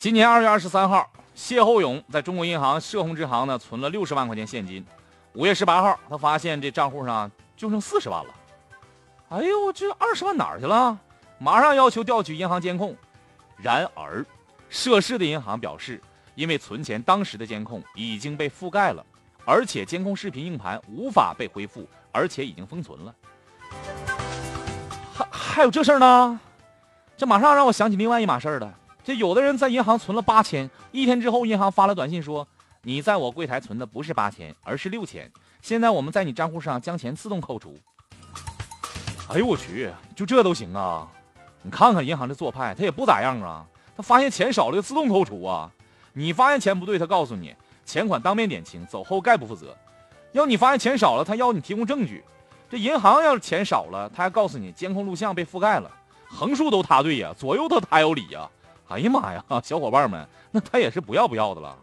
今年二月二十三号，谢厚勇在中国银行涉红支行呢存了六十万块钱现金。五月十八号，他发现这账户上就剩四十万了。哎呦，这二十万哪儿去了？马上要求调取银行监控。然而，涉事的银行表示，因为存钱当时的监控已经被覆盖了，而且监控视频硬盘无法被恢复，而且已经封存了。还还有这事儿呢？这马上让我想起另外一码事儿了。这有的人在银行存了八千，一天之后银行发了短信说，你在我柜台存的不是八千，而是六千。现在我们在你账户上将钱自动扣除。哎呦我去，就这都行啊？你看看银行这做派，他也不咋样啊。他发现钱少了就自动扣除啊。你发现钱不对，他告诉你钱款当面点清，走后概不负责。要你发现钱少了，他要你提供证据。这银行要是钱少了，他还告诉你监控录像被覆盖了，横竖都他对呀，左右都他有理呀。哎呀妈呀，小伙伴们，那他也是不要不要的了。